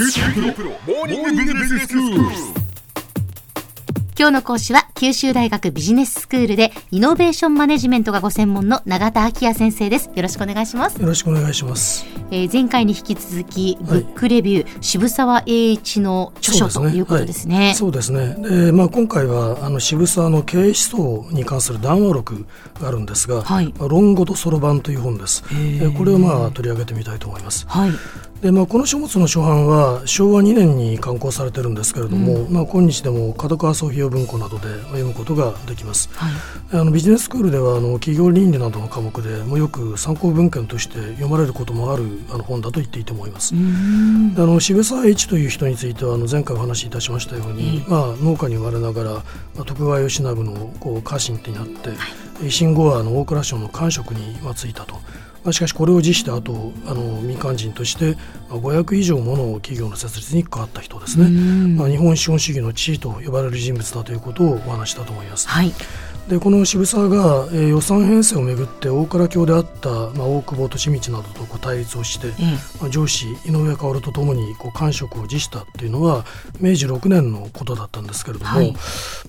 今日の講師は九州大学ビジネススクールでイノベーションマネジメントがご専門の永田昭也先生です。よろしくお願いします、よろしくお願いします。えー、前回に引き続きブはい。ックレビュー、渋沢栄一の著書ということですね。そうですね。で、まあ今回はあの渋沢の経営思想に関する談話録があるんですが、はい。まあ論語とそろばんという本です。えーこれをまあ取り上げてみたいと思います。はいで、まあこの書物の初版は昭和2年に刊行されてるんですけれども、まあ今日でも角川総費用文庫などでまあ読むことができます。はい。あのビジネススクールではあの企業倫理などの科目でもうよく参考文献として読まれることもあるあの本だと言っていいと思います。うーんあの渋沢栄一という人についてはあの前回お話しいたしましたように、まあ、農家に生まれながら、まあ、徳川慶喜のこう家臣ってなって、維新後はあの大蔵省の官職にまあ就いたと。まあ、しかしこれを辞した後あの民間人としてまあ500以上もの企業の設立に関わった人ですね、まあ、日本資本主義の地位と呼ばれる人物だということをお話ししたと思います。はいでこの渋沢が、えー予算編成をめぐって大蔵卿であった、まあ、大久保利通などとこう対立をして、えまあ、上司井上薫とともにこう官職を辞したっていうのは明治6年のことだったんですけれども、はい。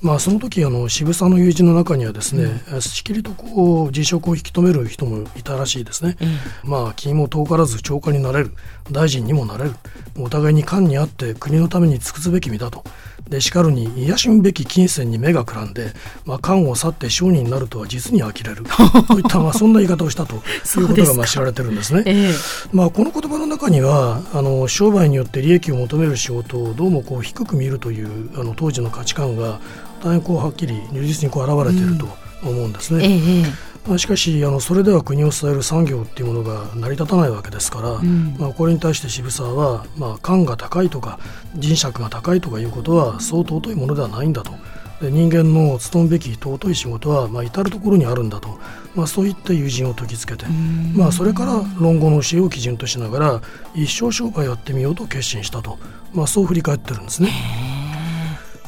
まあ、その時あの渋沢の友人の中にはですね、しきりとこう辞職を引き止める人もいたらしいですね。ええまあ君も遠からず長官になれる。大臣にもなれる。お互いに官にあって国のために尽くすべき身だと。でしかるに癒しむべき金銭に目がくらんで、まあ、官を去って商人になるとは実に呆れる。といった、まあ、そんな言い方をしたということがまあ知られてるんですね。ええ。まあ、この言葉の中にはあの商売によって利益を求める仕事をどうもこう低く見るというあの当時の価値観が大変こうはっきり如実にこう現れていると思うんですね。えええまあ、しかしあのそれでは国を支える産業っていうものが成り立たないわけですから、ん。まあ、これに対して渋沢は、まあ、官が高いとか人尺が高いとかいうことはそう尊いものではないんだとで人間の務むべき尊い仕事は、まあ、至る所にあるんだと、まあ、そういった友人を説きつけて、まあ、それから論語の教えを基準としながら一生商売をやってみようと決心したと、まあ、そう振り返ってるんですね。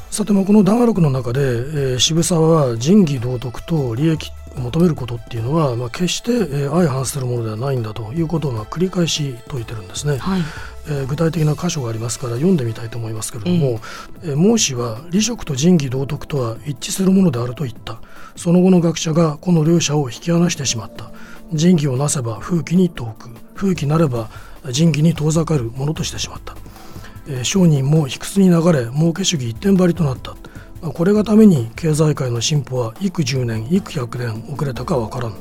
さてまあこの談話録の中で、えー渋沢は仁義道徳と利益を求めることっていうのは、まあ、決して、えー相反するものではないんだということをまあ繰り返し説いてるんですね、はい。えー具体的な箇所がありますから読んでみたいと思いますけれども、えー孟子は利職と仁義道徳とは一致するものであると言った。その後の学者がこの両者を引き離してしまった。仁義をなせば風紀に遠く風紀なれば仁義に遠ざかるものとしてしまった。えー商人も卑屈に流れ儲け主義一点張りとなった。まあこれがために経済界の進歩は幾十年幾百年遅れたかわからん。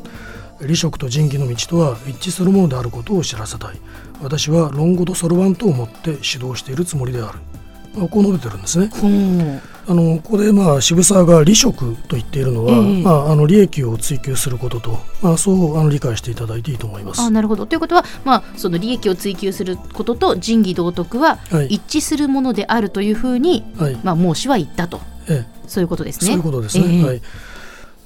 利職と仁義の道とは一致するものであることを知らせたい。私は論語とそろばんと思って指導しているつもりである。まあこう述べてるんですね。あのここでまあ渋沢が利職と言っているのは、ええまあ、あの利益を追求することと、まあ、そうあの理解していただいていいと思います。あなるほど。ということは、まあ、その利益を追求することと仁義道徳ははい。一致するものであるというふうに、はい。まあ、孟子は言ったと。ええそういうことですね。そういうことですね。ええはい。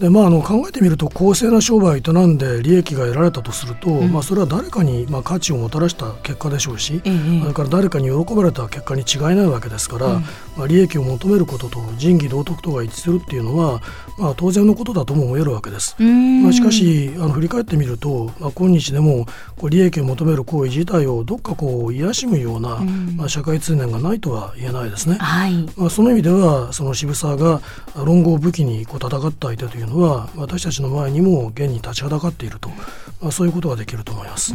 でまあ、あの考えてみると公正な商売を営んで利益が得られたとすると、まあ、それは誰かにまあ価値をもたらした結果でしょうし、ええそれから誰かに喜ばれた結果に違いないわけですから、まあ、利益を求めることと仁義道徳とが一致するっていうのは、まあ、当然のことだとも思えるわけです。まあ、しかしあの振り返ってみると、まあ、今日でもこう利益を求める行為自体をどっかこう癒しむような、まあ、社会通念がないとは言えないですね。はい。まあ、その意味ではその渋沢が論語を武器にこう戦った相手というのは私たちの前にも現に立ちはだかっていると、まあ、そういうことができると思います。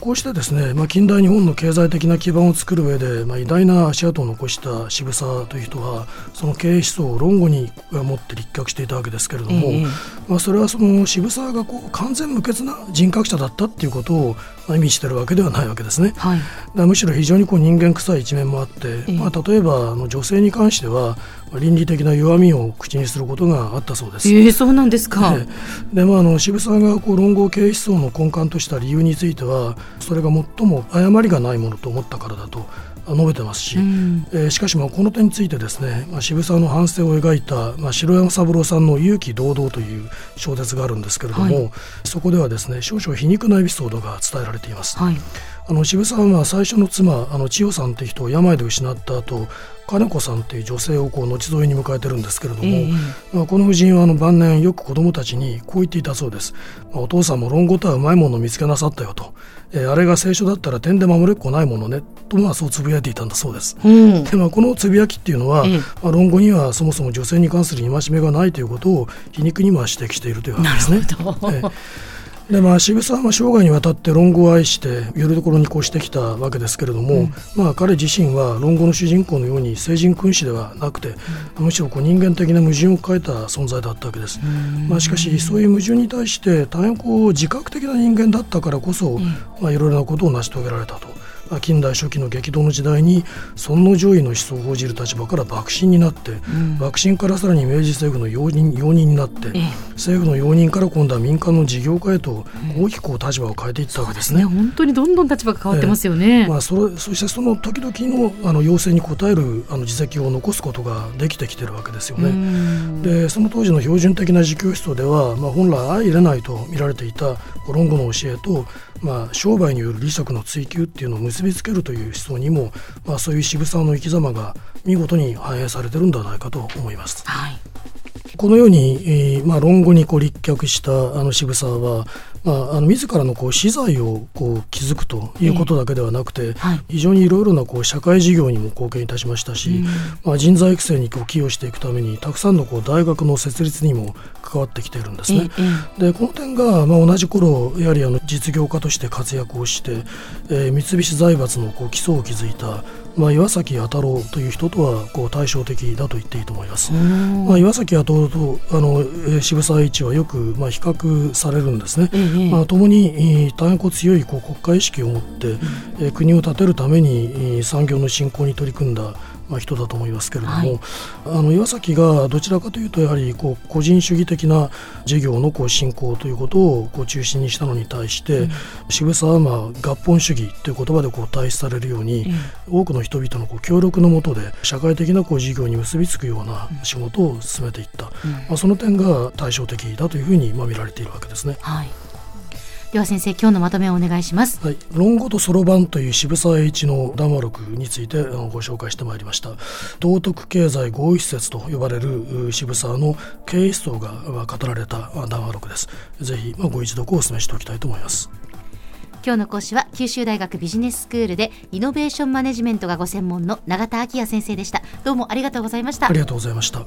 こうしてですね、まあ、近代日本の経済的な基盤を作る上で、まあ、偉大な足跡を残した渋沢という人はその経営思想を論語に持って立脚していたわけですけれども、ええまあ、それはその渋沢がこう完全無欠な人格者だったっていうことをまあ意味しているわけではないわけですね。はいむしろ非常にこう人間臭い一面もあって、ええまあ、例えばあの女性に関してはまあ倫理的な弱みを口にすることがあったそうです。ええそうなんですか。ええでまあ、あの渋沢がこう論語経営思想の根幹とした理由についてはそれが最も誤りがないものと思ったからだとあ述べてますし、うん。えーしかしまあこの点についてですね、まあ、渋沢の反省を描いた、まあ、白山三郎さんの「勇気堂々」という小説があるんですけれども、はい。そこではですね少々皮肉なエピソードが伝えられています。はい。あの渋沢は最初の妻あの千代さんって人を病で失った後金子さんっていう女性をこう後添えに迎えてるんですけれども、ええ。まあ、この夫人はあの晩年よく子供たちにこう言っていたそうです、まあ、お父さんも論語とはうまいものを見つけなさったよと、えーあれが聖書だったら点で守れっこないものね。とまあそうつぶやいていたんだそうです。うん。でまあ、このつぶやきっていうのは、ええ。まあ、論語にはそもそも女性に関する戒めがないということを皮肉にも指摘しているというわけですね。ええでまあ、渋沢は生涯にわたって論語を愛してよりどころにこうしてきたわけですけれども、まあ、彼自身は論語の主人公のように聖人君子ではなくて、むしろこう人間的な矛盾を抱えた存在だったわけです。まあ、しかしそういう矛盾に対して大変こう自覚的な人間だったからこそ、まあ、いろいろなことを成し遂げられたと。まあ近代初期の激動の時代に尊皇攘夷の思想を報じる立場から幕臣になって、幕臣からさらに明治政府の容認容認になって、ええ政府の容認から今度は民間の事業家へと大きく立場を変えていったわけですね。ね、本当にどんどん立場が変わってますよね。まあ、それそしてその時々のあの要請に応えるあの実績を残すことができてきてるわけですようね。んでその当時の標準的な自供思想では、まあ、本来相入れないと見られていた論語の教えと、まあ、商売による利息の追求っていうのを結びつけるという思想にも、まあ、そういう渋沢の生き様が見事に反映されてるんではないかと思います。はい。このように、えーまあ、論語にこう立脚したあの渋沢は、まあ、あの自らのこう資材をこう築くということだけではなくて、はい非常にいろいろなこう社会事業にも貢献いたしましたし、まあ、人材育成にこう寄与していくためにたくさんのこう大学の設立にも関わってきているんですね。ええでこの点が、まあ、同じ頃やはりあの実業家として活躍をして、えー三菱財閥のこう基礎を築いた、まあ、岩崎弥太郎という人とはこう対照的だと言っていいと思います。うんまあ、岩崎弥太郎とあの、えー渋沢栄一はよく、まあ、比較されるんですね。ええまあ、共に、えー大変こう強いこう国家意識を持って、えー国を立てるために、えー産業の振興に取り組んだ、まあ、人だと思いますけれども、はい。あの岩崎がどちらかというとやはりこう個人主義的な事業のこう振興ということをこう中心にしたのに対して、渋沢はまあ合本主義という言葉でこう対比されるように、多くの人々のこう協力のもとで社会的なこう事業に結びつくような仕事を進めていった、まあ、その点が対照的だというふうにまあ見られているわけですね。はい。では先生、今日のまとめをお願いします。はい、論語とそろばんという渋沢栄一の談話録についてあのご紹介してまいりました道徳経済合意施設と呼ばれるう渋沢の経営思想がまあ語られたまあ談話録ですぜひまあご一読をお勧めしておきたいと思います今日の講師は九州大学ビジネススクールでイノベーションマネジメントがご専門の永田昭也先生でした。どうもありがとうございましたあり。がとうございました